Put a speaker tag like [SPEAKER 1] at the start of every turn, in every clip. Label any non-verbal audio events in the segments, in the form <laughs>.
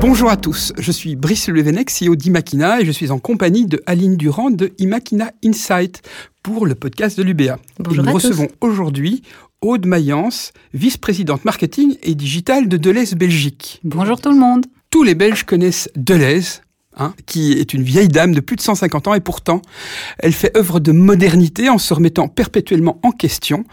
[SPEAKER 1] Bonjour à tous, je suis Brice Levenec, CEO d'Imakina et je suis en compagnie de Aline Durand de Imakina Insight pour le podcast de l'UBA.
[SPEAKER 2] Bonjour
[SPEAKER 1] nous
[SPEAKER 2] à
[SPEAKER 1] recevons aujourd'hui Aude Mayence, vice-présidente marketing et digital de Deleuze Belgique.
[SPEAKER 2] Bonjour tout le monde.
[SPEAKER 1] Tous les Belges connaissent Deleuze, hein, qui est une vieille dame de plus de 150 ans et pourtant elle fait œuvre de modernité en se remettant perpétuellement en question,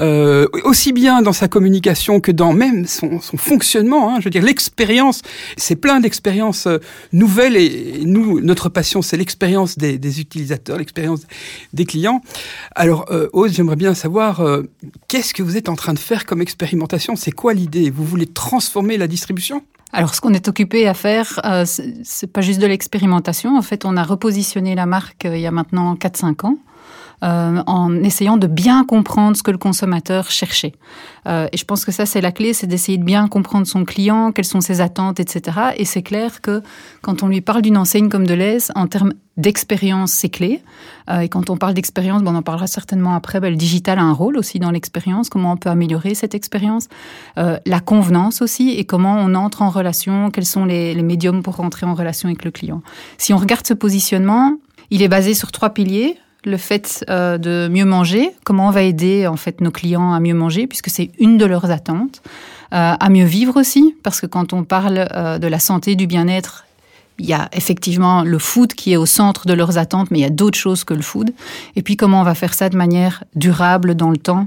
[SPEAKER 1] euh, aussi bien dans sa communication que dans même son, son fonctionnement. Hein, je veux dire, l'expérience, c'est plein d'expériences euh, nouvelles et, nous, notre passion, c'est l'expérience des, des utilisateurs, l'expérience des clients. Alors, euh, Aude, j'aimerais bien savoir euh, qu'est-ce que vous êtes en train de faire comme expérimentation? C'est quoi l'idée? Vous voulez transformer la distribution?
[SPEAKER 2] Alors, ce qu'on est occupé à faire, euh, c'est pas juste de l'expérimentation. En fait, on a repositionné la marque euh, il y a maintenant 4-5 ans. Euh, en essayant de bien comprendre ce que le consommateur cherchait. Euh, et je pense que ça, c'est la clé, c'est d'essayer de bien comprendre son client, quelles sont ses attentes, etc. Et c'est clair que quand on lui parle d'une enseigne comme Deleuze, en termes d'expérience, c'est clé. Euh, et quand on parle d'expérience, bon, on en parlera certainement après, ben, le digital a un rôle aussi dans l'expérience, comment on peut améliorer cette expérience, Euh, la convenance aussi, et comment on entre en relation, quels sont les, les médiums pour rentrer en relation avec le client. Si on regarde ce positionnement, il est basé sur trois piliers le fait euh, de mieux manger, comment on va aider en fait nos clients à mieux manger, puisque c'est une de leurs attentes, euh, à mieux vivre aussi, parce que quand on parle euh, de la santé, du bien-être, il y a effectivement le food qui est au centre de leurs attentes, mais il y a d'autres choses que le food. Et puis comment on va faire ça de manière durable dans le temps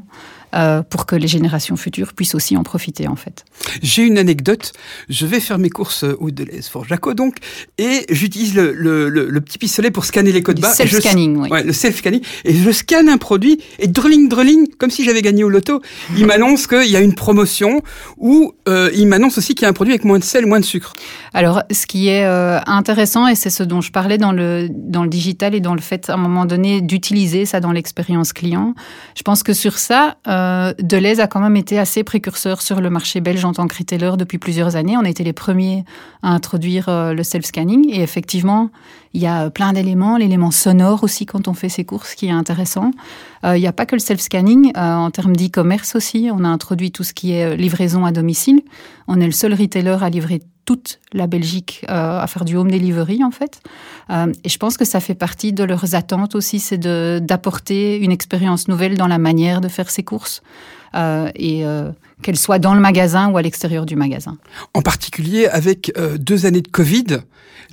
[SPEAKER 2] euh, pour que les générations futures puissent aussi en profiter en fait.
[SPEAKER 1] J'ai une anecdote. Je vais faire mes courses au Deleuze Fort Jaco donc, et j'utilise le, le, le, le petit pistolet pour scanner les codes barres. et je-
[SPEAKER 2] self-scanning, oui.
[SPEAKER 1] Ouais, le self-scanning. Et je scanne un produit et drling, drling, comme si j'avais gagné au loto. Il m'annonce qu'il y a une promotion ou euh, il m'annonce aussi qu'il y a un produit avec moins de sel, moins de sucre.
[SPEAKER 2] Alors, ce qui est euh, intéressant, et c'est ce dont je parlais dans le, dans le digital et dans le fait, à un moment donné, d'utiliser ça dans l'expérience client, je pense que sur ça, euh, Deleuze a quand même été assez précurseur sur le marché belge en tant que retailer depuis plusieurs années. On a été les premiers à introduire euh, le self-scanning. Et effectivement, il y a plein d'éléments, l'élément sonore aussi quand on fait ses courses qui est intéressant. Euh, il n'y a pas que le self-scanning, euh, en termes d'e-commerce aussi, on a introduit tout ce qui est euh, livraison à domicile. On est le seul retailer à livrer toute la Belgique euh, à faire du home delivery en fait. Euh, et je pense que ça fait partie de leurs attentes aussi, c'est d'apporter une expérience nouvelle dans la manière de faire ses courses euh, et euh, qu'elle soit dans le magasin ou à l'extérieur du magasin.
[SPEAKER 1] En particulier avec euh, deux années de Covid,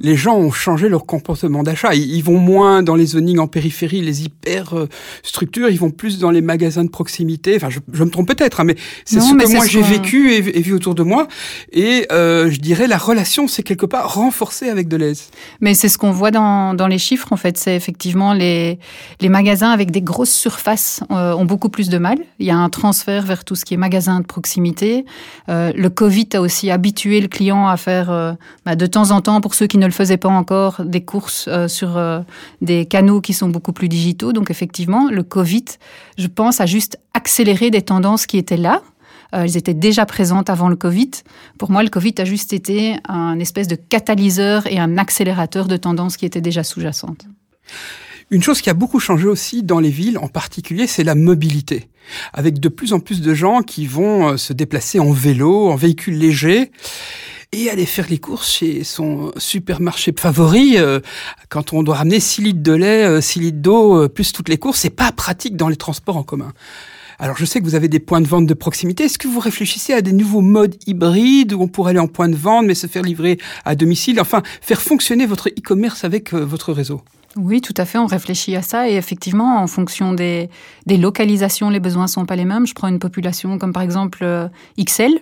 [SPEAKER 1] les gens ont changé leur comportement d'achat. Ils, ils vont moins dans les zonings en périphérie, les hyper euh, structures, ils vont plus dans les magasins de proximité. Enfin, je, je me trompe peut-être, hein, mais c'est ce
[SPEAKER 2] mais
[SPEAKER 1] que
[SPEAKER 2] c'est
[SPEAKER 1] moi j'ai vécu et, et vu autour de moi. Et euh, je dirais la relation s'est quelque part renforcée avec Deleuze.
[SPEAKER 2] Mais c'est ce qu'on voit dans, dans les chiffres, en fait. C'est effectivement les, les magasins avec des grosses surfaces euh, ont beaucoup plus de mal. Il y a un transfert vers tout ce qui est magasin de proximité. Euh, le Covid a aussi habitué le client à faire euh, bah, de temps en temps, pour ceux qui ne le faisaient pas encore, des courses euh, sur euh, des canaux qui sont beaucoup plus digitaux. Donc effectivement, le Covid, je pense, a juste accéléré des tendances qui étaient là. Euh, elles étaient déjà présentes avant le Covid. Pour moi, le Covid a juste été un espèce de catalyseur et un accélérateur de tendances qui étaient déjà sous-jacentes.
[SPEAKER 1] Une chose qui a beaucoup changé aussi dans les villes, en particulier, c'est la mobilité. Avec de plus en plus de gens qui vont se déplacer en vélo, en véhicule léger, et aller faire les courses chez son supermarché favori. euh, quand on doit ramener 6 litres de lait, euh, 6 litres d'eau, euh, plus toutes les courses, c'est pas pratique dans les transports en commun. Alors je sais que vous avez des points de vente de proximité. Est-ce que vous réfléchissez à des nouveaux modes hybrides où on pourrait aller en point de vente mais se faire livrer à domicile? Enfin, faire fonctionner votre e-commerce avec euh, votre réseau
[SPEAKER 2] Oui, tout à fait, on réfléchit à ça et effectivement, en fonction des, des localisations, les besoins sont pas les mêmes. Je prends une population comme par exemple euh, XL.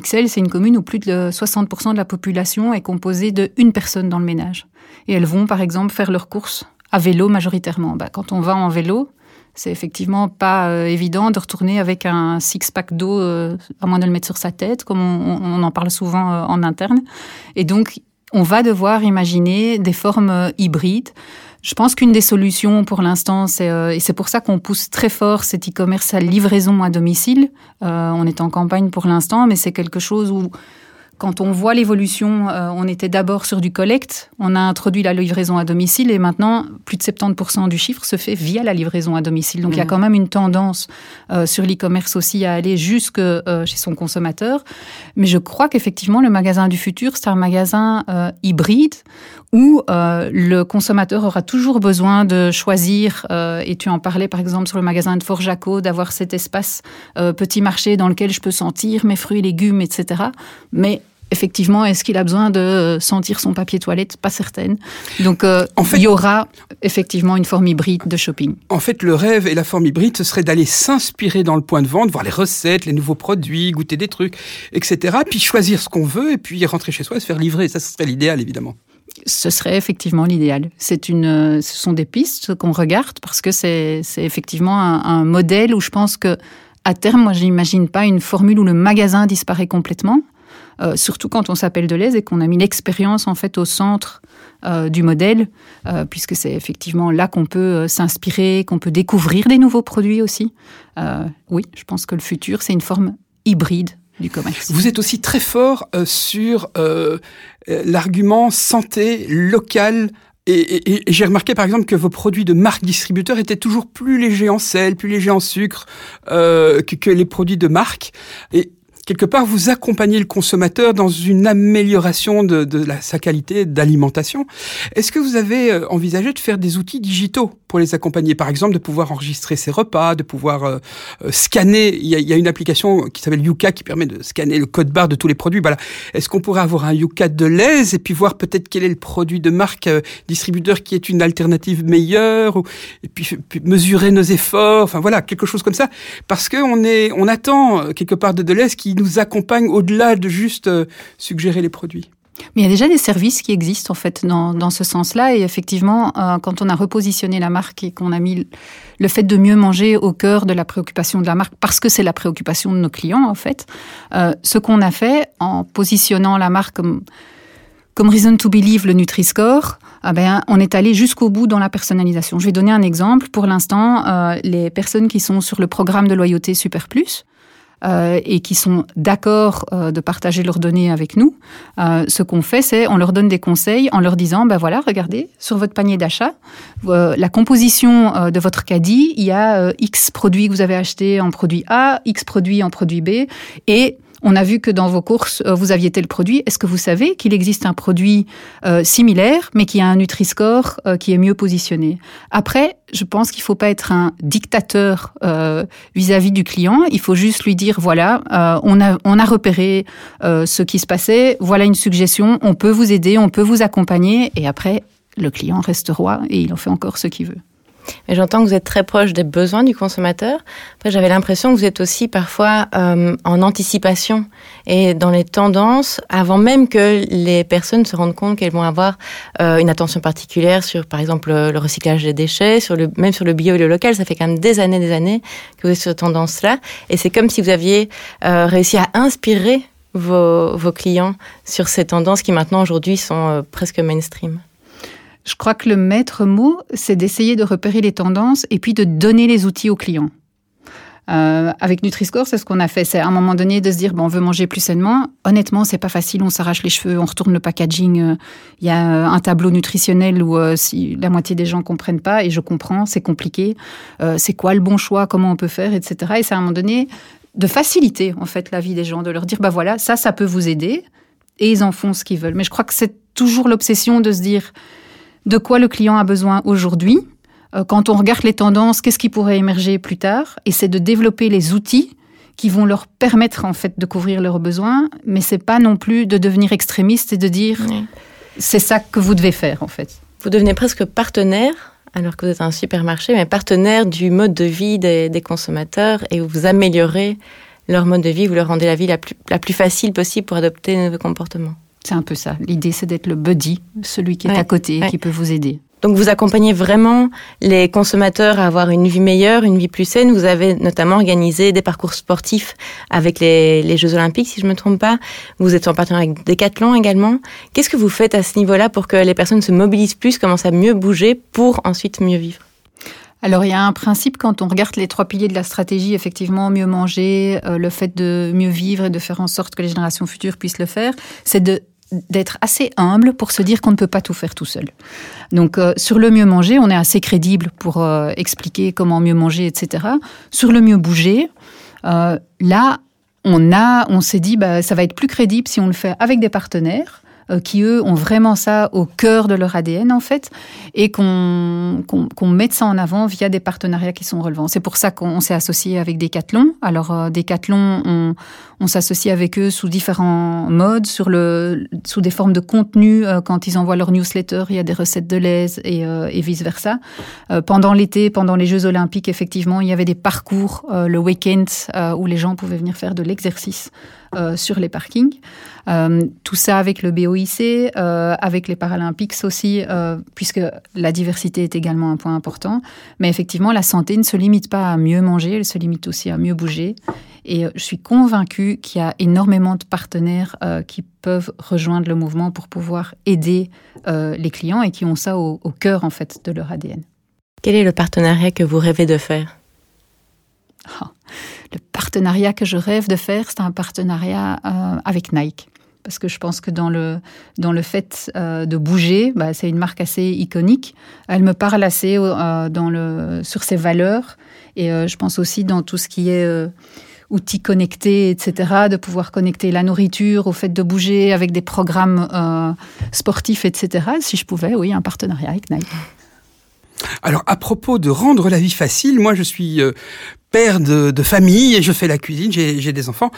[SPEAKER 2] XL, c'est une commune où plus de 60% de la population est composée de une personne dans le ménage. Et elles vont par exemple faire leurs courses à vélo majoritairement. Bah, quand on va en vélo, c'est effectivement pas euh, évident de retourner avec un six-pack d'eau, euh, à moins de le mettre sur sa tête, comme on, en parle souvent euh, en interne. Et donc, on va devoir imaginer des formes hybrides. Je pense qu'une des solutions pour l'instant, c'est euh, et c'est pour ça qu'on pousse très fort cet e-commerce à livraison à domicile. Euh, on est en campagne pour l'instant, mais c'est quelque chose où quand on voit l'évolution, euh, on était d'abord sur du collecte, on a introduit la livraison à domicile et maintenant plus de 70% du chiffre se fait via la livraison à domicile. Donc il y a mmh. quand même une tendance euh, sur l'e-commerce aussi à aller jusque euh, chez son consommateur. Mais je crois qu'effectivement le magasin du futur, c'est un magasin hybride où le consommateur aura toujours besoin de choisir, et tu en parlais par exemple sur le magasin de Fort Jaco, d'avoir cet espace petit marché dans lequel je peux sentir mes fruits et légumes, etc. Mais effectivement, est-ce qu'il a besoin de sentir son papier toilette? Pas certaine. Donc, euh, en fait, il y aura effectivement une forme hybride de shopping.
[SPEAKER 1] En fait, le rêve et la forme hybride, ce serait d'aller s'inspirer dans le point de vente, voir les recettes, les nouveaux produits, goûter des trucs, etc. Puis choisir ce qu'on veut et puis rentrer chez soi et se faire livrer. Ça, ce serait l'idéal, évidemment.
[SPEAKER 2] Ce serait effectivement l'idéal. C'est une, ce sont des pistes qu'on regarde parce que c'est, effectivement un, un modèle où je pense que à terme, moi, je n'imagine pas une formule où le magasin disparaît complètement. Euh, surtout quand on s'appelle Deleuze et qu'on a mis l'expérience en fait au centre euh, du modèle, euh, puisque c'est effectivement là qu'on peut s'inspirer, qu'on peut découvrir des nouveaux produits aussi. oui, je pense que le futur, c'est une forme hybride du commerce.
[SPEAKER 1] Vous êtes aussi très fort sur l'argument santé locale. Et, j'ai remarqué par exemple que vos produits de marque distributeur étaient toujours plus légers en sel, plus légers en sucre que, que, les produits de marque. Et quelque part, vous accompagnez le consommateur dans une amélioration de, de la, sa qualité d'alimentation. Est-ce que vous avez euh, envisagé de faire des outils digitaux pour les accompagner? Par exemple, de pouvoir enregistrer ses repas, de pouvoir euh, euh, scanner. Il y, a, il y, a, une application qui s'appelle Yuka qui permet de scanner le code barre de tous les produits. Voilà. Est-ce qu'on pourrait avoir un Yuka de l'aise et puis voir peut-être quel est le produit de marque distributeur qui est une alternative meilleure ou, et puis, puis, mesurer nos efforts? Enfin voilà, quelque chose comme ça. Parce que on est, on attend quelque part de Deleuze qui nous accompagne au-delà de juste euh, suggérer les produits.
[SPEAKER 2] Mais il y a déjà des services qui existent en fait dans, dans ce sens-là. Et effectivement, euh, quand on a repositionné la marque et qu'on a mis le fait de mieux manger au cœur de la préoccupation de la marque, parce que c'est la préoccupation de nos clients en fait, euh, ce qu'on a fait en positionnant la marque comme, Reason to Believe le Nutri-Score, ah ben, on est allé jusqu'au bout dans la personnalisation. Je vais donner un exemple. Pour l'instant, les personnes qui sont sur le programme de loyauté Super Plus, euh, et qui sont d'accord euh, de partager leurs données avec nous, euh, ce qu'on fait, c'est on leur donne des conseils en leur disant, ben voilà, regardez, sur votre panier d'achat, la composition de votre caddie, il y a X produits que vous avez achetés en produit A, X produits en produit B, et on a vu que dans vos courses, euh, vous aviez tel produit. Est-ce que vous savez qu'il existe un produit euh, similaire, mais qui a un Nutri-Score euh, qui est mieux positionné? Après, je pense qu'il ne faut pas être un dictateur vis-à-vis du client. Il faut juste lui dire, voilà, on, a, on a repéré ce qui se passait, voilà une suggestion, on peut vous aider, on peut vous accompagner. Et après, le client reste roi et il en fait encore ce qu'il veut.
[SPEAKER 3] Mais j'entends que vous êtes très proche des besoins du consommateur. J'avais l'impression que vous êtes aussi parfois euh, en anticipation et dans les tendances avant même que les personnes se rendent compte qu'elles vont avoir euh, une attention particulière sur, par exemple, le recyclage des déchets, même sur le bio et le local. Ça fait quand même des années, des années que vous êtes sur cette tendance-là. Et c'est comme si vous aviez euh, réussi à inspirer vos, vos clients sur ces tendances qui maintenant aujourd'hui sont euh, presque mainstream.
[SPEAKER 2] Je crois que le maître mot, c'est d'essayer de repérer les tendances et puis de donner les outils aux clients. Euh, avec Nutri-Score, c'est ce qu'on a fait. C'est à un moment donné de se dire, bon, on veut manger plus sainement. Honnêtement, c'est pas facile. On s'arrache les cheveux, on retourne le packaging. Euh, il y a euh, un tableau nutritionnel où la moitié des gens comprennent pas, et je comprends, c'est compliqué. c'est quoi le bon choix? Comment on peut faire, etc. Et c'est à un moment donné de faciliter en fait la vie des gens, de leur dire, bah voilà, ça, ça peut vous aider, et ils en font ce qu'ils veulent. Mais je crois que c'est toujours l'obsession de se dire de quoi le client a besoin aujourd'hui. Euh, quand on regarde les tendances, qu'est-ce qui pourrait émerger plus tard? Et c'est de développer les outils qui vont leur permettre en fait de couvrir leurs besoins, mais c'est pas non plus de devenir extrémiste et de dire c'est ça que vous devez faire en fait.
[SPEAKER 3] Vous devenez presque partenaire alors que vous êtes un supermarché, mais partenaire du mode de vie des, consommateurs et vous améliorez leur mode de vie, vous leur rendez la vie la plus, la plus facile possible pour adopter de nouveaux comportements.
[SPEAKER 2] C'est un peu ça. L'idée, c'est d'être le buddy, celui qui est à côté, et qui peut vous aider.
[SPEAKER 3] Donc vous accompagnez vraiment les consommateurs à avoir une vie meilleure, une vie plus saine. Vous avez notamment organisé des parcours sportifs avec les, Jeux Olympiques, si je ne me trompe pas. Vous êtes en partenariat avec Decathlon également. Qu'est-ce que vous faites à ce niveau-là pour que les personnes se mobilisent plus, commencent à mieux bouger pour ensuite mieux vivre?
[SPEAKER 2] Alors il y a un principe quand on regarde les trois piliers de la stratégie, effectivement, mieux manger, euh, le fait de mieux vivre et de faire en sorte que les générations futures puissent le faire, c'est de d'être assez humble pour se dire qu'on ne peut pas tout faire tout seul. Donc euh, sur le mieux manger, on est assez crédible pour euh, expliquer comment mieux manger, etc. Sur le mieux bouger, là, on a, on s'est dit, bah, ça va être plus crédible si on le fait avec des partenaires euh, qui eux ont vraiment ça au cœur de leur ADN en fait, et qu'on qu'on mette ça en avant via des partenariats qui sont relevants. C'est pour ça qu'on s'est associé avec Decathlon. Alors euh, Decathlon, on, on s'associe avec eux sous différents modes, sur le, sous des formes de contenu. Euh, quand ils envoient leur newsletter, il y a des recettes de l'aise et, euh, et vice versa. pendant l'été, pendant les Jeux Olympiques, effectivement, il y avait des parcours le week-end où les gens pouvaient venir faire de l'exercice sur les parkings. tout ça avec le BO euh, avec les Paralympiques aussi, euh, puisque la diversité est également un point important. Mais effectivement, la santé ne se limite pas à mieux manger, elle se limite aussi à mieux bouger. Et euh, je suis convaincue qu'il y a énormément de partenaires qui peuvent rejoindre le mouvement pour pouvoir aider les clients et qui ont ça au, au cœur en fait de leur ADN.
[SPEAKER 3] Quel est le partenariat que vous rêvez de faire? <laughs>
[SPEAKER 2] Le partenariat que je rêve de faire, c'est un partenariat avec Nike parce que je pense que dans le, dans le fait euh, de bouger, bah, c'est une marque assez iconique. Elle me parle assez euh, dans le, sur ses valeurs et euh, je pense aussi dans tout ce qui est outils connectés, etc., de pouvoir connecter la nourriture au fait de bouger avec des programmes sportifs, etc. Si je pouvais, oui, un partenariat avec Nike.
[SPEAKER 1] Alors, à propos de rendre la vie facile, moi, je suis père de, de famille et je fais la cuisine, j'ai des enfants.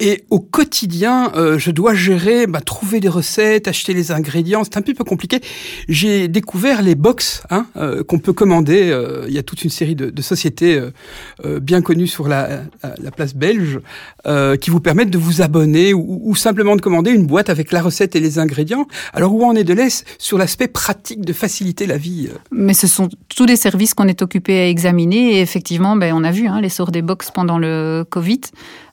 [SPEAKER 1] Et au quotidien, euh, je dois gérer, bah, trouver des recettes, acheter les ingrédients. C'est un petit peu compliqué. J'ai découvert les box hein, euh, qu'on peut commander. Euh, il y a toute une série de, sociétés bien connues sur la, la place belge qui vous permettent de vous abonner ou, ou, simplement de commander une boîte avec la recette et les ingrédients. Alors où en est de l'Est sur l'aspect pratique de faciliter la vie
[SPEAKER 2] Mais ce sont tous des services qu'on est occupé à examiner. Et effectivement, ben, on a vu hein, l'essor des box pendant le Covid.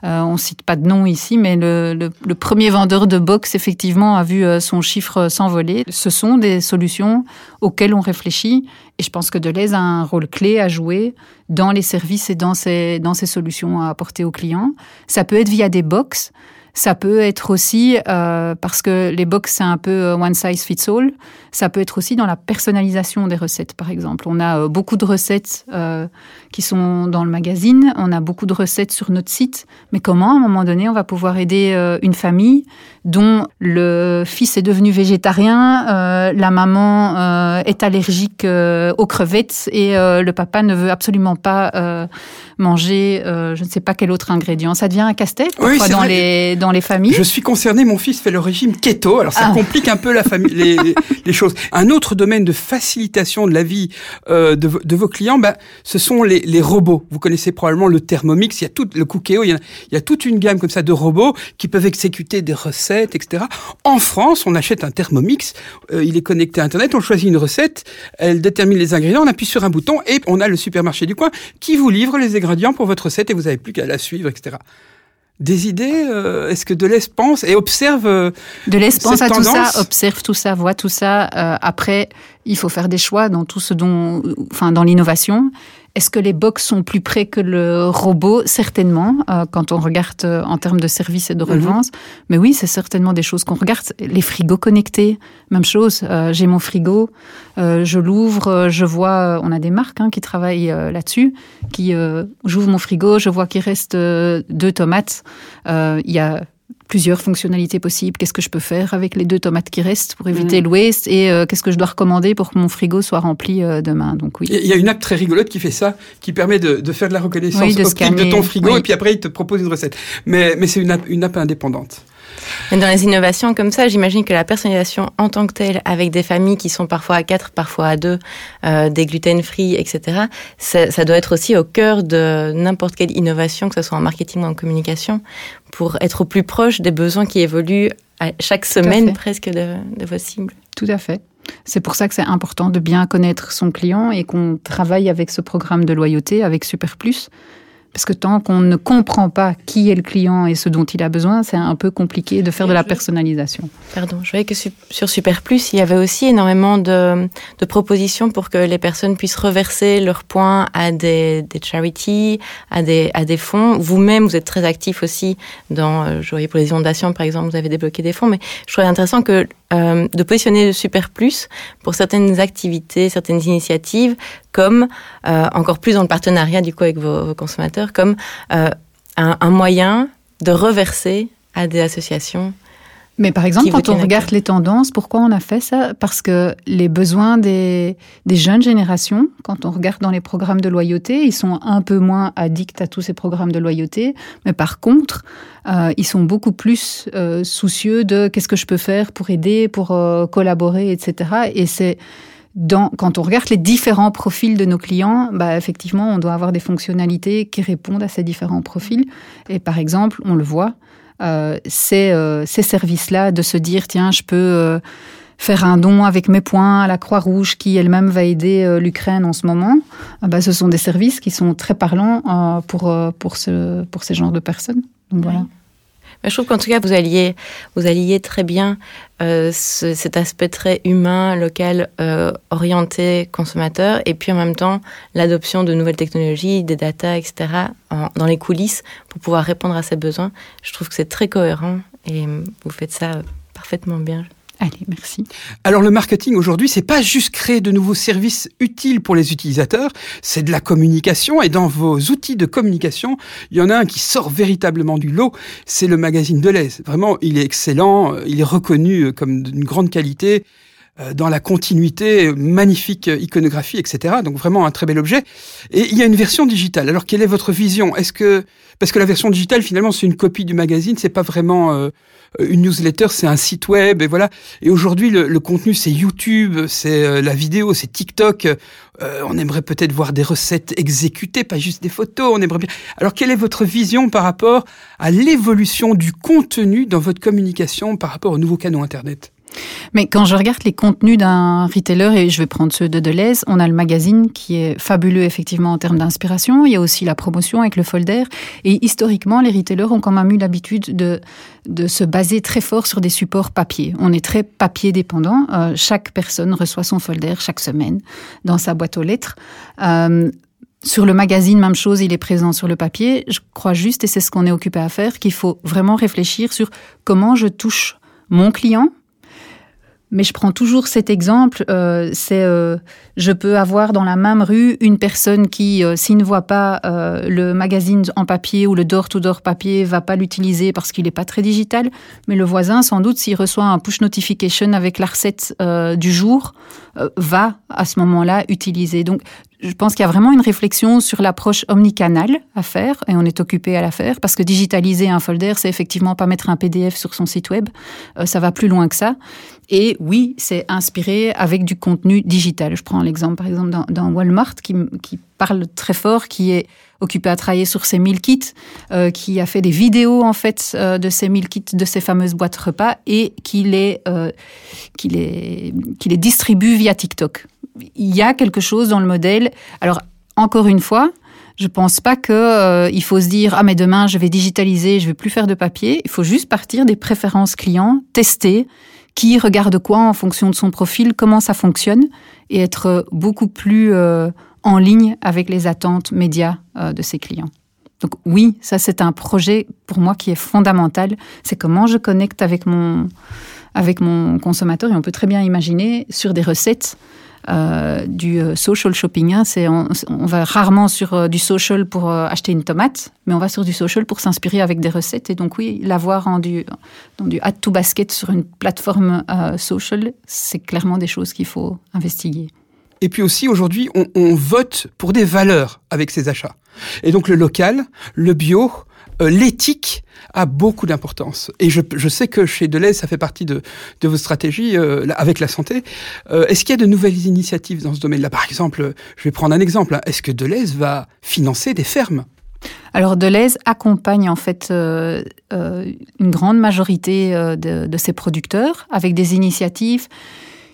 [SPEAKER 2] on cite pas de nom ici, mais le, premier vendeur de box, effectivement, a vu euh, son chiffre s'envoler. Ce sont des solutions auxquelles on réfléchit. Et je pense que Deleuze a un rôle clé à jouer dans les services et dans ces, dans ces solutions à apporter aux clients. Ça peut être via des box. Ça peut être aussi, euh, parce que les box, c'est un peu euh, one size fits all, ça peut être aussi dans la personnalisation des recettes, par exemple. On a euh, beaucoup de recettes euh, qui sont dans le magazine, on a beaucoup de recettes sur notre site, mais comment, à un moment donné, on va pouvoir aider euh, une famille dont le fils est devenu végétarien, la maman est allergique aux crevettes et le papa ne veut absolument pas manger je ne sais pas quel autre ingrédient. Ça devient un casse-tête oui, dans les dans les familles.
[SPEAKER 1] Je suis concernée, mon fils fait le régime keto, alors ça ah. complique un peu la famille les, les choses. Un autre domaine de facilitation de la vie euh, de, de, vos clients, bah, ce sont les, les, robots. Vous connaissez probablement le Thermomix, il y a tout le Cookéo, il y a, il y a toute une gamme comme ça de robots qui peuvent exécuter des recettes, etc. En France, on achète un Thermomix, euh, il est connecté à Internet, on choisit une recette, elle détermine les ingrédients, on appuie sur un bouton et on a le supermarché du coin qui vous livre les ingrédients pour votre recette et vous n'avez plus qu'à la suivre, etc des idées euh, Est-ce que Deleuze pense et observe euh,
[SPEAKER 2] Deleuze pense à tout ça, observe tout ça, voit tout ça. Euh, après, il faut faire des choix dans tout ce dont, enfin, dans l'innovation. Est-ce que les box sont plus près que le robot? Certainement, euh, quand on regarde euh, en termes de services et de mhm. relevance. Mais oui, c'est certainement des choses qu'on regarde. Les frigos connectés, même chose. Euh, j'ai mon frigo, je l'ouvre, je vois, on a des marques hein, qui travaillent là-dessus, qui j'ouvre mon frigo, je vois qu'il reste deux tomates. Il y a plusieurs fonctionnalités possibles. Qu'est-ce que je peux faire avec les deux tomates qui restent pour éviter mm. l'ouest et euh, qu'est-ce que je dois recommander pour que mon frigo soit rempli euh, demain? Donc oui.
[SPEAKER 1] Il y a une app très rigolote qui fait ça, qui permet de, de faire de la reconnaissance de optique de ton frigo et puis après il te propose une recette. Mais, mais c'est une app, une app indépendante.
[SPEAKER 3] Dans les innovations comme ça, j'imagine que la personnalisation en tant que telle, avec des familles qui sont parfois à quatre, parfois à deux, euh, des gluten-free, etc., ça, ça, doit être aussi au cœur de n'importe quelle innovation, que ce soit en marketing ou en communication, pour être au plus proche des besoins qui évoluent à chaque semaine presque de, de vos cibles.
[SPEAKER 2] Tout à fait. C'est pour ça que c'est important de bien connaître son client et qu'on travaille avec ce programme de loyauté, avec Super Plus, Parce que tant qu'on ne comprend pas qui est le client et ce dont il a besoin, c'est un peu compliqué de faire de la personnalisation.
[SPEAKER 3] Pardon, je voyais que sur Super Plus, il y avait aussi énormément de, de propositions pour que les personnes puissent reverser leurs points à des, des charities, à des, à des fonds. Vous-même, vous êtes très actif aussi dans, euh, je voyais pour les inondations par exemple, vous avez débloqué des fonds, mais je trouvais intéressant que euh, de positionner le Super Plus pour certaines activités, certaines initiatives, comme euh, encore plus dans le partenariat du coup avec vos, consommateurs, comme euh, un, un, moyen de reverser à des associations
[SPEAKER 2] mais par exemple, quand on regarde les tendances, pourquoi on a fait ça? Parce que les besoins des, des, jeunes générations, quand on regarde dans les programmes de loyauté, ils sont un peu moins addicts à tous ces programmes de loyauté, mais par contre, euh, ils sont beaucoup plus euh, soucieux de qu'est-ce que je peux faire pour aider, pour euh, collaborer, etc. Et c'est dans, quand on regarde les différents profils de nos clients, bah, effectivement, on doit avoir des fonctionnalités qui répondent à ces différents profils. Et par exemple, on le voit, ces, euh, ces services-là, de se dire, tiens, je peux euh, faire un don avec mes points à la Croix-Rouge qui elle-même va aider l'Ukraine en ce moment, bah, ce sont des services qui sont très parlants pour, pour, ce, pour ces genres de personnes. Donc, voilà.
[SPEAKER 3] Je trouve qu'en tout cas, vous alliez, vous alliez très bien euh, ce, cet aspect très humain, local, euh, orienté consommateur, et puis en même temps l'adoption de nouvelles technologies, des data, etc., dans les coulisses pour pouvoir répondre à ces besoins. Je trouve que c'est très cohérent et vous faites ça parfaitement bien.
[SPEAKER 2] Allez, merci.
[SPEAKER 1] Alors le marketing aujourd'hui, c'est pas juste créer de nouveaux services utiles pour les utilisateurs, c'est de la communication et dans vos outils de communication, il y en a un qui sort véritablement du lot, c'est le magazine Deleuze. Vraiment, il est excellent, il est reconnu comme d'une grande qualité euh, dans la continuité, magnifique iconographie, etc. Donc vraiment un très bel objet. Et il y a une version digitale. Alors quelle est votre vision? Est-ce que parce que la version digitale finalement c'est une copie du magazine, c'est pas vraiment euh, une newsletter, c'est un site web et voilà. Et aujourd'hui le, le, contenu c'est YouTube, c'est euh, la vidéo, c'est TikTok. on aimerait peut-être voir des recettes exécutées, pas juste des photos. On aimerait bien. Alors quelle est votre vision par rapport à l'évolution du contenu dans votre communication par rapport aux nouveaux canaux internet?
[SPEAKER 2] Mais quand je regarde les contenus d'un retailer, et je vais prendre ceux de Deleuze, on a le magazine qui est fabuleux effectivement en termes d'inspiration. Il y a aussi la promotion avec le folder. Et historiquement, les retailers ont quand même eu l'habitude de, de se baser très fort sur des supports papier. On est très papier dépendant. Euh, chaque personne reçoit son folder chaque semaine dans sa boîte aux lettres. Euh, sur le magazine, même chose, il est présent sur le papier. Je crois juste, et c'est ce qu'on est occupé à faire, qu'il faut vraiment réfléchir sur comment je touche mon client, mais je prends toujours cet exemple, euh, c'est euh, je peux avoir dans la même rue une personne qui, euh, s'il ne voit pas le magazine en papier ou le door-to-door papier, va pas l'utiliser parce qu'il n'est pas très digital, mais le voisin, sans doute, s'il reçoit un push notification avec la recette du jour, va à ce moment-là utiliser. Donc, je pense qu'il y a vraiment une réflexion sur l'approche omnicanale à faire, et on est occupé à la faire, parce que digitaliser un folder, c'est effectivement pas mettre un PDF sur son site web, euh, ça va plus loin que ça. Et oui, c'est inspiré avec du contenu digital. Je prends l'exemple, par exemple, d'un Walmart qui, qui, parle très fort, qui est occupé à travailler sur ses 1000 kits, euh, qui a fait des vidéos, en fait, euh, de ces 1000 kits, de ces fameuses boîtes repas, et qui les, euh, qui les, qui les distribue via TikTok il y a quelque chose dans le modèle. Alors, encore une fois, je pense pas que il faut se dire ah mais demain je vais digitaliser, je vais plus faire de papier. Il faut juste partir des préférences clients, tester qui regarde quoi en fonction de son profil, comment ça fonctionne et être beaucoup plus euh, en ligne avec les attentes médias euh, de ses clients. Donc oui, ça c'est un projet pour moi qui est fondamental. C'est comment je connecte avec mon avec mon consommateur et on peut très bien imaginer sur des recettes euh, du euh, social shopping. Hein. C'est, on, va rarement sur euh, du social pour acheter une tomate, mais on va sur du social pour s'inspirer avec des recettes. Et donc oui, l'avoir en du, dans du add to basket sur une plateforme social, c'est clairement des choses qu'il faut investiguer.
[SPEAKER 1] Et puis aussi, aujourd'hui, on, on, vote pour des valeurs avec ces achats. Et donc le local, le bio, l'éthique a beaucoup d'importance. Et je, sais que chez Deleuze, ça fait partie de, vos stratégies euh, avec la santé. Euh, Est-ce qu'il y a de nouvelles initiatives dans ce domaine-là? Par exemple, je vais prendre un exemple. Hein. Est-ce que Deleuze va financer des fermes?
[SPEAKER 2] Alors Deleuze accompagne en fait euh, euh, une grande majorité euh, de, ses producteurs avec des initiatives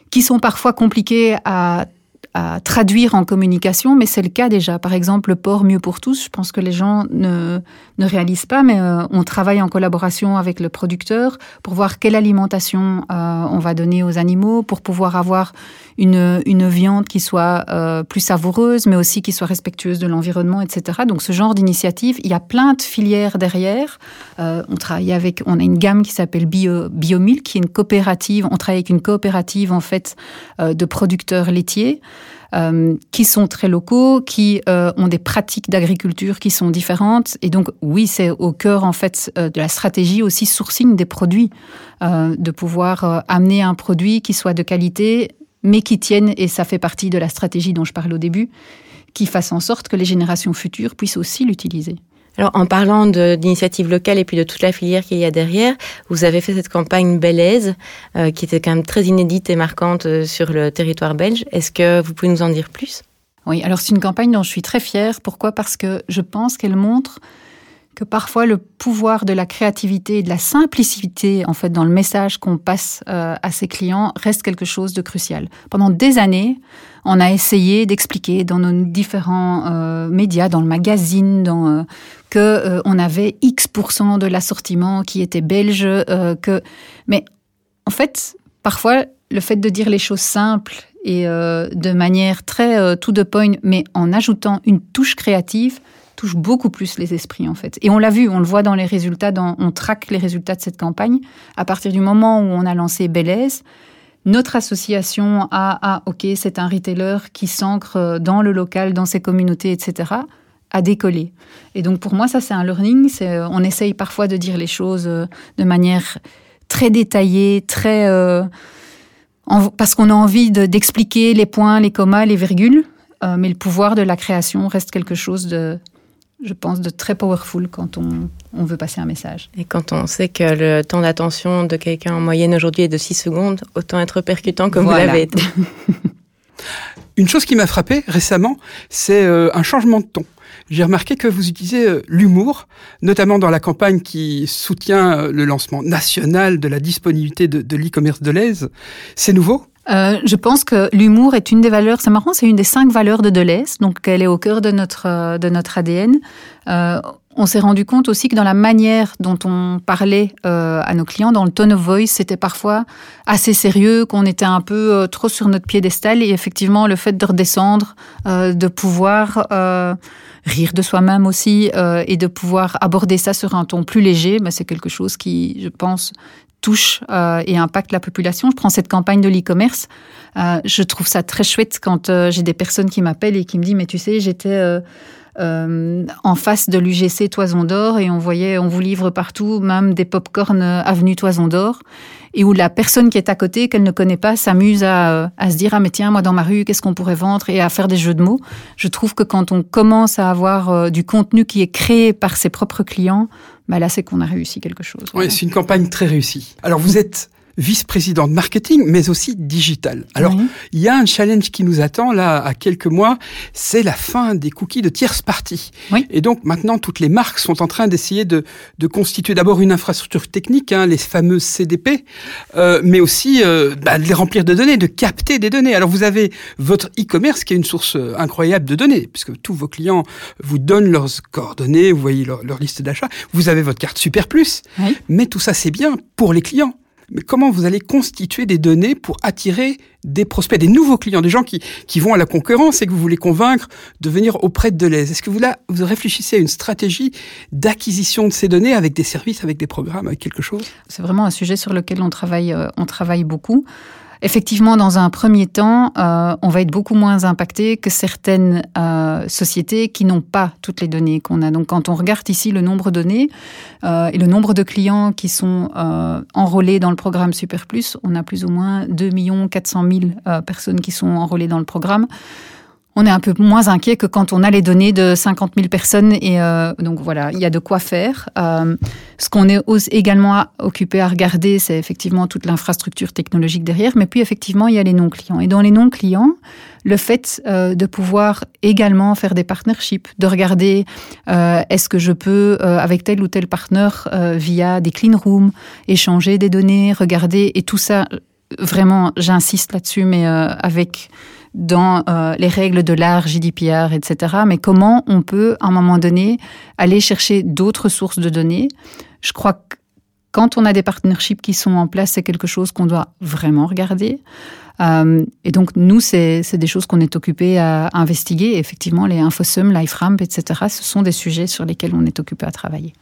[SPEAKER 2] qui sont parfois compliquées à à traduire en communication, mais c'est le cas déjà. Par exemple, le port mieux pour tous, je pense que les gens ne, ne réalisent pas, mais euh, on travaille en collaboration avec le producteur pour voir quelle alimentation euh, on va donner aux animaux, pour pouvoir avoir une, une viande qui soit euh, plus savoureuse, mais aussi qui soit respectueuse de l'environnement, etc. Donc ce genre d'initiative, il y a plein de filières derrière. on travaille avec, on a une gamme qui s'appelle Bio, Biomilk, qui est une coopérative. On travaille avec une coopérative en fait de producteurs laitiers. Euh, qui sont très locaux, qui euh, ont des pratiques d'agriculture qui sont différentes. Et donc, oui, c'est au cœur, en fait, euh, de la stratégie aussi sourcing des produits, de pouvoir amener un produit qui soit de qualité, mais qui tienne, et ça fait partie de la stratégie dont je parle au début, qui fasse en sorte que les générations futures puissent aussi l'utiliser.
[SPEAKER 3] Alors, en parlant d'initiatives locales et puis de toute la filière qu'il y a derrière, vous avez fait cette campagne Belaise, euh, qui était quand même très inédite et marquante euh, sur le territoire belge. Est-ce que vous pouvez nous en dire plus?
[SPEAKER 2] Oui, alors c'est une campagne dont je suis très fière. Pourquoi? Parce que je pense qu'elle montre que parfois le pouvoir de la créativité et de la simplicité en fait dans le message qu'on passe euh, à ses clients reste quelque chose de crucial. Pendant des années, on a essayé d'expliquer dans nos différents euh, médias, dans le magazine, dans euh, que euh, on avait X de l'assortiment qui était belge, que mais en fait parfois le fait de dire les choses simples et de manière très tout de point, mais en ajoutant une touche créative, touche beaucoup plus les esprits en fait. Et on l'a vu, on le voit dans les résultats, dans, on traque les résultats de cette campagne. À partir du moment où on a lancé Belaise, notre association a, ah, ok, c'est un retailer qui s'ancre dans le local, dans ses communautés, etc., a décollé. Et donc pour moi, ça c'est un learning. C'est, on essaye parfois de dire les choses euh, de manière très détaillée, très euh, parce qu'on a envie d'expliquer les points, les commas, les virgules. Euh, mais le pouvoir de la création reste quelque chose de je pense, de très powerful quand on, on, veut passer un message.
[SPEAKER 3] Et quand on sait que le temps d'attention de quelqu'un en moyenne aujourd'hui est de 6 secondes, autant être percutant que vous l'avez été. <laughs>
[SPEAKER 1] Une chose qui m'a frappé récemment, c'est euh, un changement de ton. J'ai remarqué que vous utilisez euh, l'humour, notamment dans la campagne qui soutient euh, le lancement national de la disponibilité de, de l'e-commerce de l'AISE. C'est nouveau?
[SPEAKER 2] Euh, je pense que l'humour est une des valeurs, c'est marrant, c'est une des cinq valeurs de Deleuze, donc elle est au cœur de notre, euh, de notre ADN. Euh, on s'est rendu compte aussi que dans la manière dont on parlait euh, à nos clients, dans le tone of voice, c'était parfois assez sérieux, qu'on était un peu euh, trop sur notre piédestal. Et effectivement, le fait de redescendre, euh, de pouvoir rire de soi-même aussi et de pouvoir aborder ça sur un ton plus léger, bah, c'est quelque chose qui, je pense, touche euh, et impacte la population. Je prends cette campagne de l'e-commerce. Euh, je trouve ça très chouette quand euh, j'ai des personnes qui m'appellent et qui me disent mais tu sais j'étais en face de l'UGC Toison d'Or et on voyait on vous livre partout même des pop-corn avenue Toison d'Or et où la personne qui est à côté qu'elle ne connaît pas s'amuse à, à se dire ah mais tiens moi dans ma rue qu'est-ce qu'on pourrait vendre et à faire des jeux de mots. Je trouve que quand on commence à avoir du contenu qui est créé par ses propres clients bah là, c'est qu'on a réussi quelque chose.
[SPEAKER 1] Oui, c'est une campagne très réussie. Alors, vous êtes vice-président de marketing, mais aussi digital. Alors, il y a un challenge qui nous attend là à quelques mois, c'est la fin des cookies de tierce partie. Et donc maintenant, toutes les marques sont en train d'essayer de, de, constituer d'abord une infrastructure technique, hein, les fameuses CDP, euh, mais aussi euh, bah, de les remplir de données, de capter des données. Alors vous avez votre e-commerce qui est une source euh, incroyable de données, puisque tous vos clients vous donnent leurs coordonnées, vous voyez leur, leur liste d'achat. Vous avez votre carte Super Plus, mais tout ça c'est bien pour les clients mais comment vous allez constituer des données pour attirer des prospects, des nouveaux clients, des gens qui, qui vont à la concurrence et que vous voulez convaincre de venir auprès de Deleuze Est-ce que vous là, vous réfléchissez à une stratégie d'acquisition de ces données avec des services, avec des programmes, avec quelque chose?
[SPEAKER 2] C'est vraiment un sujet sur lequel on travaille, euh, on travaille beaucoup. Effectivement, dans un premier temps, euh, on va être beaucoup moins impacté que certaines euh, sociétés qui n'ont pas toutes les données qu'on a. Donc, quand on regarde ici le nombre de données euh, et le nombre de clients qui sont euh, enrôlés dans le programme Super Plus, on a plus ou moins 2 400 000 personnes qui sont enrôlées dans le programme on est un peu moins inquiet que quand on a les données de 50 000 personnes. Et euh, donc voilà, il y a de quoi faire. Euh, ce qu'on est également occupé à regarder, c'est effectivement toute l'infrastructure technologique derrière. Mais puis effectivement, il y a les non-clients. Et dans les non-clients, le fait euh, de pouvoir également faire des partnerships, de regarder est-ce que je peux, avec tel ou tel partenaire, via des clean rooms, échanger des données, regarder. Et tout ça, vraiment, j'insiste là-dessus, mais avec dans les règles de l'art, GDPR, etc. Mais comment on peut, à un moment donné, aller chercher d'autres sources de données? Je crois que quand on a des partnerships qui sont en place, c'est quelque chose qu'on doit vraiment regarder. Euh, et donc, nous, c'est des choses qu'on est occupé à, investiguer. effectivement, les infosum, LifeRamp, etc., ce sont des sujets sur lesquels on est occupé à travailler.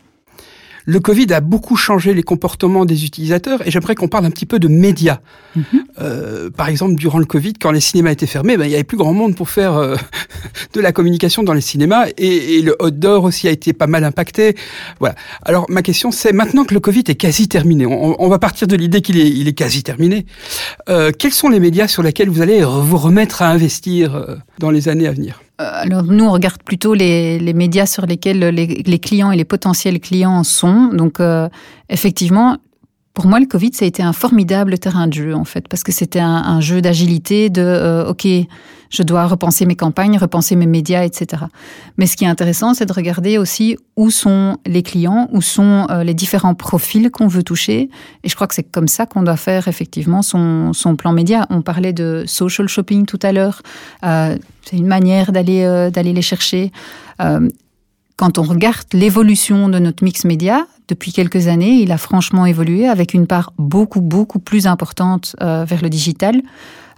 [SPEAKER 1] Le Covid a beaucoup changé les comportements des utilisateurs et j'aimerais qu'on parle un petit peu de médias. Mhm. euh, par exemple, durant le Covid, quand les cinémas étaient fermés, ben, il y avait plus grand monde pour faire euh, <laughs> de la communication dans les cinémas et, et le outdoor aussi a été pas mal impacté. Voilà. Alors ma question c'est maintenant que le Covid est quasi terminé, on, on va partir de l'idée qu'il est, il est quasi terminé. Euh, quels sont les médias sur lesquels vous allez vous remettre à investir dans les années à venir?
[SPEAKER 2] Alors nous, on regarde plutôt les, les médias sur lesquels les, les, clients et les potentiels clients sont. Donc euh, effectivement, pour moi, le Covid, ça a été un formidable terrain de jeu, en fait, parce que c'était un, jeu d'agilité, de euh, OK, je dois repenser mes campagnes, repenser mes médias, etc. Mais ce qui est intéressant, c'est de regarder aussi où sont les clients, où sont euh, les différents profils qu'on veut toucher. Et je crois que c'est comme ça qu'on doit faire effectivement son, son, plan média. On parlait de social shopping tout à l'heure. Euh, c'est une manière d'aller euh, d'aller les chercher. Quand on regarde l'évolution de notre mix média, depuis quelques années, il a franchement évolué avec une part beaucoup, beaucoup plus importante euh, vers le digital.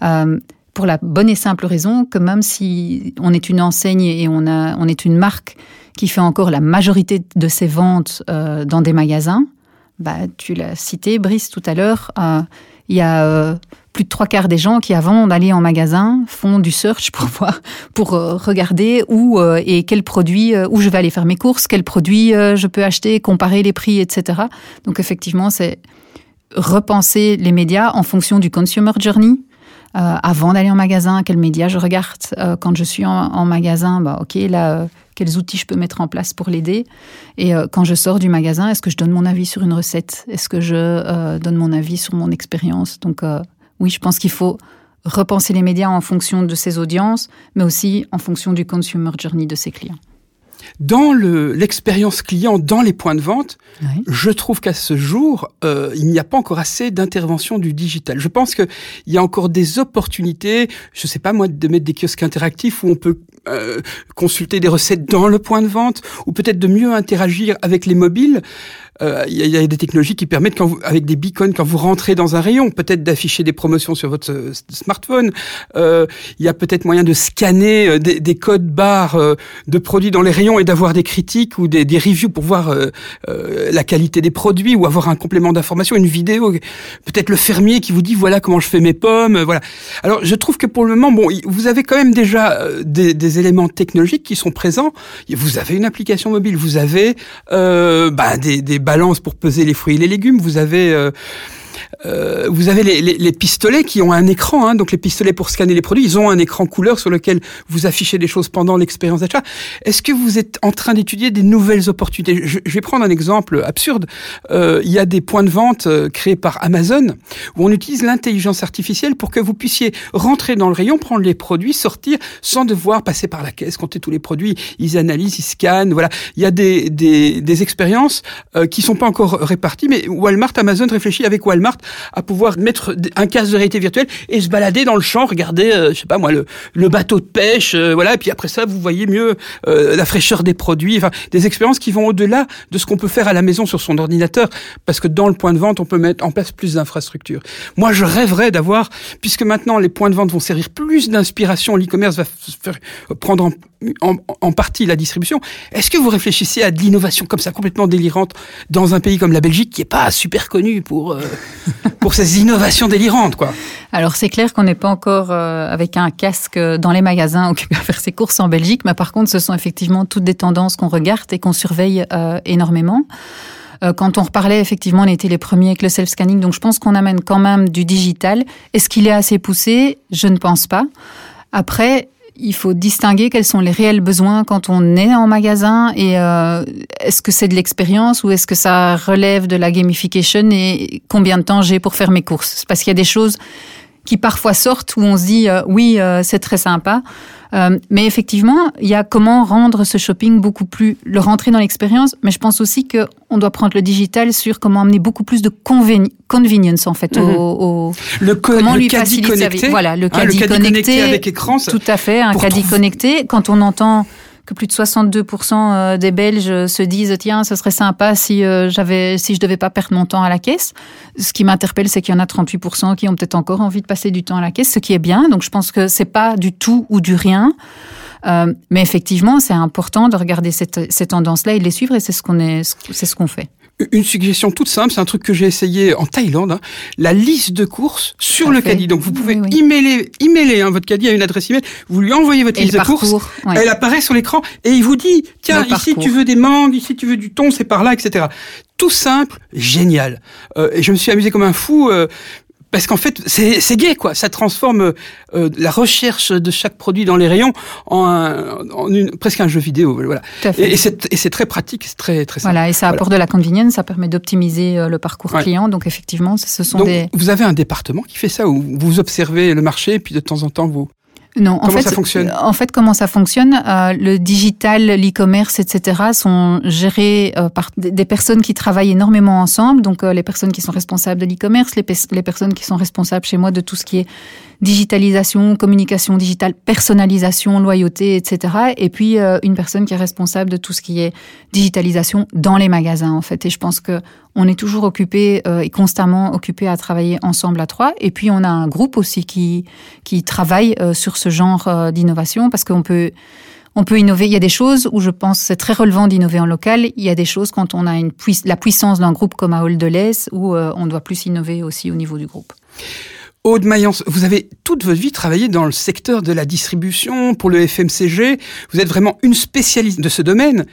[SPEAKER 2] Euh, pour la bonne et simple raison que même si on est une enseigne et on, a, on est une marque qui fait encore la majorité de ses ventes euh, dans des magasins, bah, tu l'as cité, Brice, tout à l'heure, il y a plus de trois quarts des gens qui, avant d'aller en magasin, font du search pour <laughs> voir, pour euh, regarder où euh, et quel produit, où je vais aller faire mes courses, quel produit je peux acheter, comparer les prix, etc. Donc effectivement, c'est repenser les médias en fonction du consumer journey. avant d'aller en magasin, quel média je regarde quand je suis en, magasin, bah ok là quels outils je peux mettre en place pour l'aider. Et euh, quand je sors du magasin, est-ce que je donne mon avis sur une recette? Est-ce que je euh, donne mon avis sur mon expérience? Donc euh, oui, je pense qu'il faut repenser les médias en fonction de ses audiences, mais aussi en fonction du consumer journey de ses clients.
[SPEAKER 1] Dans l'expérience client, dans les points de vente, oui. je trouve qu'à ce jour, euh, il n'y a pas encore assez d'intervention du digital. Je pense qu'il y a encore des opportunités, je sais pas moi, de mettre des kiosques interactifs où on peut euh, consulter des recettes dans le point de vente, ou peut-être de mieux interagir avec les mobiles. Euh, il y, a des technologies qui permettent, quand vous, avec des beacons, quand vous rentrez dans un rayon, peut-être d'afficher des promotions sur votre euh, smartphone. Euh, il y a peut-être moyen de scanner euh, des, des, codes barres euh, de produits dans les rayons et d'avoir des critiques ou des, des reviews pour voir euh, la qualité des produits ou avoir un complément d'information, une vidéo. Peut-être le fermier qui vous dit voilà comment je fais mes pommes. Voilà. Alors je trouve que pour le moment, bon, vous avez quand même déjà des, des éléments technologiques qui sont présents. Vous avez une application mobile, vous avez bah, des, des balance pour peser les fruits et les légumes. Vous avez euh, vous avez les, les, les, pistolets qui ont un écran, hein, donc les pistolets pour scanner les produits, ils ont un écran couleur sur lequel vous affichez des choses pendant l'expérience d'achat. Est-ce que vous êtes en train d'étudier des nouvelles opportunités? Je, je, vais prendre un exemple absurde. Euh, il y a des points de vente euh, créés par Amazon où on utilise l'intelligence artificielle pour que vous puissiez rentrer dans le rayon, prendre les produits, sortir sans devoir passer par la caisse, compter tous les produits. Ils analysent, ils scannent. Voilà, il y a des, des, des expériences euh, qui sont pas encore réparties, mais Walmart, Amazon réfléchit avec Walmart à pouvoir mettre un casque de réalité virtuelle et se balader dans le champ, regarder, euh, je sais pas moi, le, bateau de pêche, euh, voilà. Et puis après ça, vous voyez mieux euh, la fraîcheur des produits. Enfin, des expériences qui vont au-delà de ce qu'on peut faire à la maison sur son ordinateur, parce que dans le point de vente, on peut mettre en place plus d'infrastructures. Moi, je rêverais d'avoir, puisque maintenant les points de vente vont servir plus d'inspiration, l'e-commerce va faire, prendre en, en, en, partie la distribution. Est-ce que vous réfléchissez à de l'innovation comme ça, complètement délirante, dans un pays comme la Belgique, qui est pas super connu pour euh, <laughs> pour ces innovations délirantes, quoi?
[SPEAKER 2] Alors c'est clair qu'on n'est pas encore euh, avec un casque dans les magasins <laughs> occupé à faire ses courses en Belgique, mais par contre, ce sont effectivement toutes des tendances qu'on regarde et qu'on surveille euh, énormément. Euh, quand on reparlait, effectivement, on était les premiers avec le self-scanning, donc je pense qu'on amène quand même du digital. Est-ce qu'il est assez poussé? Je ne pense pas. Après, il faut distinguer quels sont les réels besoins quand on est en magasin et euh, est-ce que c'est de l'expérience ou est-ce que ça relève de la gamification et combien de temps j'ai pour faire mes courses? Parce qu'il y a des choses qui parfois sortent où on se dit euh, oui, euh, c'est très sympa. Euh, mais effectivement, il y a comment rendre ce shopping beaucoup plus, le rentrer dans l'expérience. Mais je pense aussi que on doit prendre le digital sur comment amener beaucoup plus de convenience en fait
[SPEAKER 1] Mhm.
[SPEAKER 2] au, au-
[SPEAKER 1] Le, co-
[SPEAKER 2] comment
[SPEAKER 1] le
[SPEAKER 2] lui faciliter. Voilà, le
[SPEAKER 1] hein,
[SPEAKER 2] caddie, connecté,
[SPEAKER 1] avec écran. ça-
[SPEAKER 2] tout à fait, un caddie
[SPEAKER 1] trouver-
[SPEAKER 2] connecté. Quand on entend que plus de 62% euh, des Belges se disent tiens, ce serait sympa si euh, j'avais, si je devais pas perdre mon temps à la caisse. Ce qui m'interpelle, c'est qu'il y en a 38% qui ont peut-être encore envie de passer du temps à la caisse, ce qui est bien. Donc je pense que c'est pas du tout ou du rien. Euh, mais effectivement, c'est important de regarder cette, ces tendances-là et de les suivre, et c'est ce qu'on est, c'est ce qu'on fait.
[SPEAKER 1] Une suggestion toute simple, c'est un truc que j'ai essayé en Thaïlande, hein, la liste de courses sur le caddie. Donc vous pouvez
[SPEAKER 2] Oui, oui.
[SPEAKER 1] emailer, emailer hein, votre caddie à une adresse email, vous lui envoyez votre
[SPEAKER 2] Et
[SPEAKER 1] liste de courses,
[SPEAKER 2] ouais.
[SPEAKER 1] elle apparaît sur l'écran et il vous dit tiens
[SPEAKER 2] Le
[SPEAKER 1] ici
[SPEAKER 2] parcours.
[SPEAKER 1] tu veux des mangues, ici tu veux du thon, c'est par là, etc. Tout simple, génial. Euh, et je me suis amusé comme un fou. euh, parce qu'en fait, c'est c'est gay, quoi. Ça transforme euh, la recherche de chaque produit dans les rayons en, un- en une, presque un jeu vidéo. Voilà.
[SPEAKER 2] Tout à fait.
[SPEAKER 1] Et, et c'est et c'est très pratique, c'est très très simple.
[SPEAKER 2] Voilà, et ça
[SPEAKER 1] Voilà.
[SPEAKER 2] apporte de la convenience, ça permet d'optimiser euh, le parcours
[SPEAKER 1] Ouais.
[SPEAKER 2] client. Donc effectivement, ce sont
[SPEAKER 1] Donc,
[SPEAKER 2] des.
[SPEAKER 1] vous avez un département qui fait ça, où vous observez le marché, et puis de temps en temps, vous...
[SPEAKER 2] Non, en fait,
[SPEAKER 1] ça fonctionne?
[SPEAKER 2] En fait, comment ça fonctionne? Euh, Le digital, l'e-commerce, etc. sont gérés euh, par des personnes qui travaillent énormément ensemble. Donc, euh, les personnes qui sont responsables de l'e-commerce, les personnes qui sont responsables chez moi de tout ce qui est digitalisation, communication digitale, personnalisation, loyauté, etc. Et puis euh, une personne qui est responsable de tout ce qui est digitalisation dans les magasins, en fait. Et je pense que on est toujours occupé euh, et constamment occupé à travailler ensemble à trois. Et puis on a un groupe aussi qui qui travaille euh, sur ce genre euh, d'innovation parce qu'on peut on peut innover. Il y a des choses où je pense c'est très relevant d'innover en local. Il y a des choses quand on a une puis- la puissance d'un groupe comme à Deleuze où euh, on doit plus innover aussi au niveau du groupe.
[SPEAKER 1] Aude Mayence, vous avez toute votre vie travaillé dans le secteur de la distribution, pour le FMCG. Vous êtes vraiment une spécialiste de ce domaine.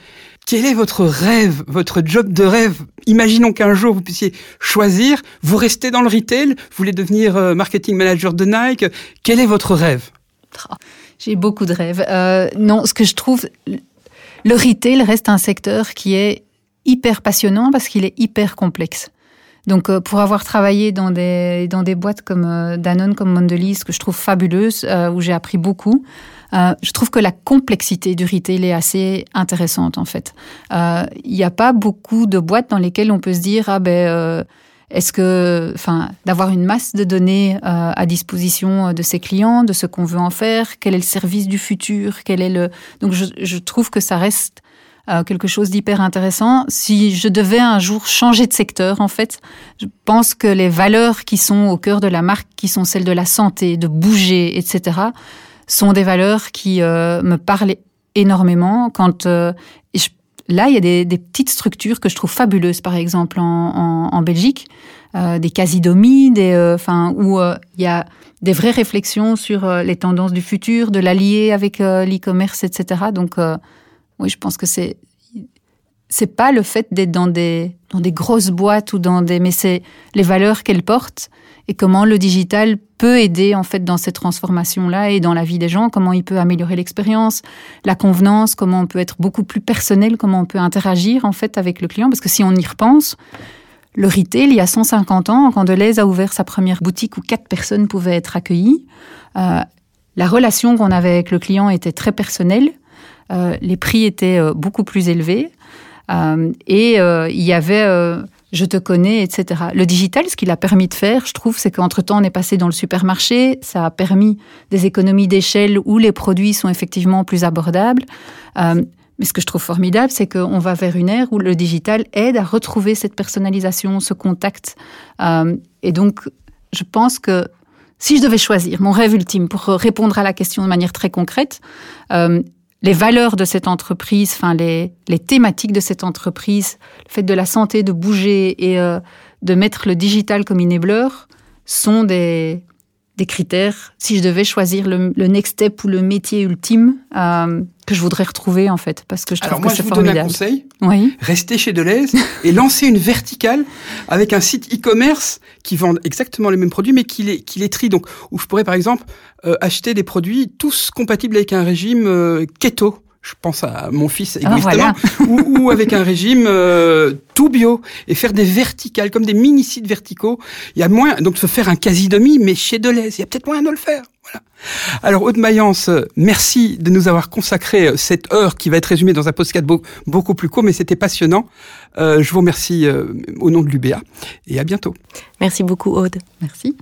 [SPEAKER 1] Quel est votre rêve, votre job de rêve? Imaginons qu'un jour vous puissiez choisir, vous restez dans le retail, vous voulez devenir euh, marketing manager de Nike. Quel est votre rêve?
[SPEAKER 2] J'ai beaucoup de rêves. Euh, non, ce que je trouve, le retail reste un secteur qui est hyper passionnant parce qu'il est hyper complexe. Donc, euh, pour avoir travaillé dans des, dans des boîtes comme euh, Danone, comme Mondelez, que je trouve fabuleuse, euh, où j'ai appris beaucoup, euh, je trouve que la complexité du retail est assez intéressante, en fait. Euh, Il n'y a pas beaucoup de boîtes dans lesquelles on peut se dire, ah ben, euh, est-ce que, enfin, d'avoir une masse de données euh, à disposition de ses clients, de ce qu'on veut en faire, quel est le service du futur, quel est le. Donc, je, je trouve que ça reste quelque chose d'hyper intéressant. Si je devais un jour changer de secteur, en fait, je pense que les valeurs qui sont au cœur de la marque, qui sont celles de la santé, de bouger, etc., sont des valeurs qui euh, me parlent énormément. Quand euh, là, il y a des, petites structures que je trouve fabuleuses, par exemple en, Belgique, euh, des casidomies, des, euh, enfin, où il y a des vraies réflexions sur les tendances du futur, de l'allier avec l'e-commerce, etc. Donc, oui, je pense que c'est c'est pas le fait d'être dans des dans des grosses boîtes ou dans des mais c'est les valeurs qu'elles portent et comment le digital peut aider en fait dans cette transformation là et dans la vie des gens comment il peut améliorer l'expérience la convenance comment on peut être beaucoup plus personnel comment on peut interagir en fait avec le client. Parce que si on y repense le retail, il y a 150 ans, quand Deleuze a ouvert sa première boutique où quatre personnes pouvaient être accueillies, euh, la relation qu'on avait avec le client était très personnelle, les prix étaient euh, beaucoup plus élevés, euh, et euh, il y avait euh, je te connais, etc. Le digital, ce qu'il a permis de faire, je trouve, c'est qu'entre-temps, on est passé dans le supermarché, ça a permis des économies d'échelle où les produits sont effectivement plus abordables. Euh, mais ce que je trouve formidable, c'est qu'on va vers une ère où le digital aide à retrouver cette personnalisation, ce contact. Euh, et donc, je pense que si je devais choisir mon rêve ultime pour répondre à la question de manière très concrète, euh, les valeurs de cette entreprise, enfin les, les thématiques de cette entreprise, le fait de la santé, de bouger et euh, de mettre le digital comme enabler sont des, des critères. Si je devais choisir le, le next step ou le métier ultime euh, que je voudrais retrouver en fait, parce que je trouve
[SPEAKER 1] Alors moi,
[SPEAKER 2] que
[SPEAKER 1] je
[SPEAKER 2] c'est
[SPEAKER 1] vous donne un
[SPEAKER 2] formidable.
[SPEAKER 1] conseil.
[SPEAKER 2] Oui.
[SPEAKER 1] Restez chez Deleuze et lancez une verticale avec un site e-commerce qui vend exactement les mêmes produits, mais qui les, qui les trie. Donc, où je pourrais, par exemple, euh, acheter des produits tous compatibles avec un régime euh, keto. Je pense à mon fils ah, égoïstement, ou, avec un régime euh, tout bio et faire des verticales comme des mini sites verticaux. Il y a moins donc se faire un quasi demi, mais chez Deleuze, il y a peut-être moyen de le faire. Voilà. Alors Aude Mayence, merci de nous avoir consacré euh, cette heure qui va être résumée dans un podcast beaucoup plus court, mais c'était passionnant. Euh, je vous remercie euh, au nom de l'UBA et à bientôt.
[SPEAKER 3] Merci beaucoup Aude.
[SPEAKER 2] Merci.